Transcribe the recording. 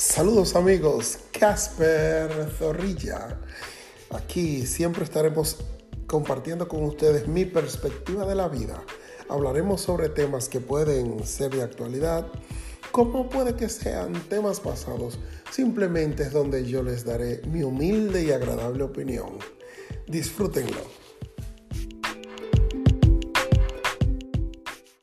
Saludos amigos, Casper Zorrilla. Aquí siempre estaremos compartiendo con ustedes mi perspectiva de la vida. Hablaremos sobre temas que pueden ser de actualidad, como puede que sean temas pasados. Simplemente es donde yo les daré mi humilde y agradable opinión. Disfrútenlo.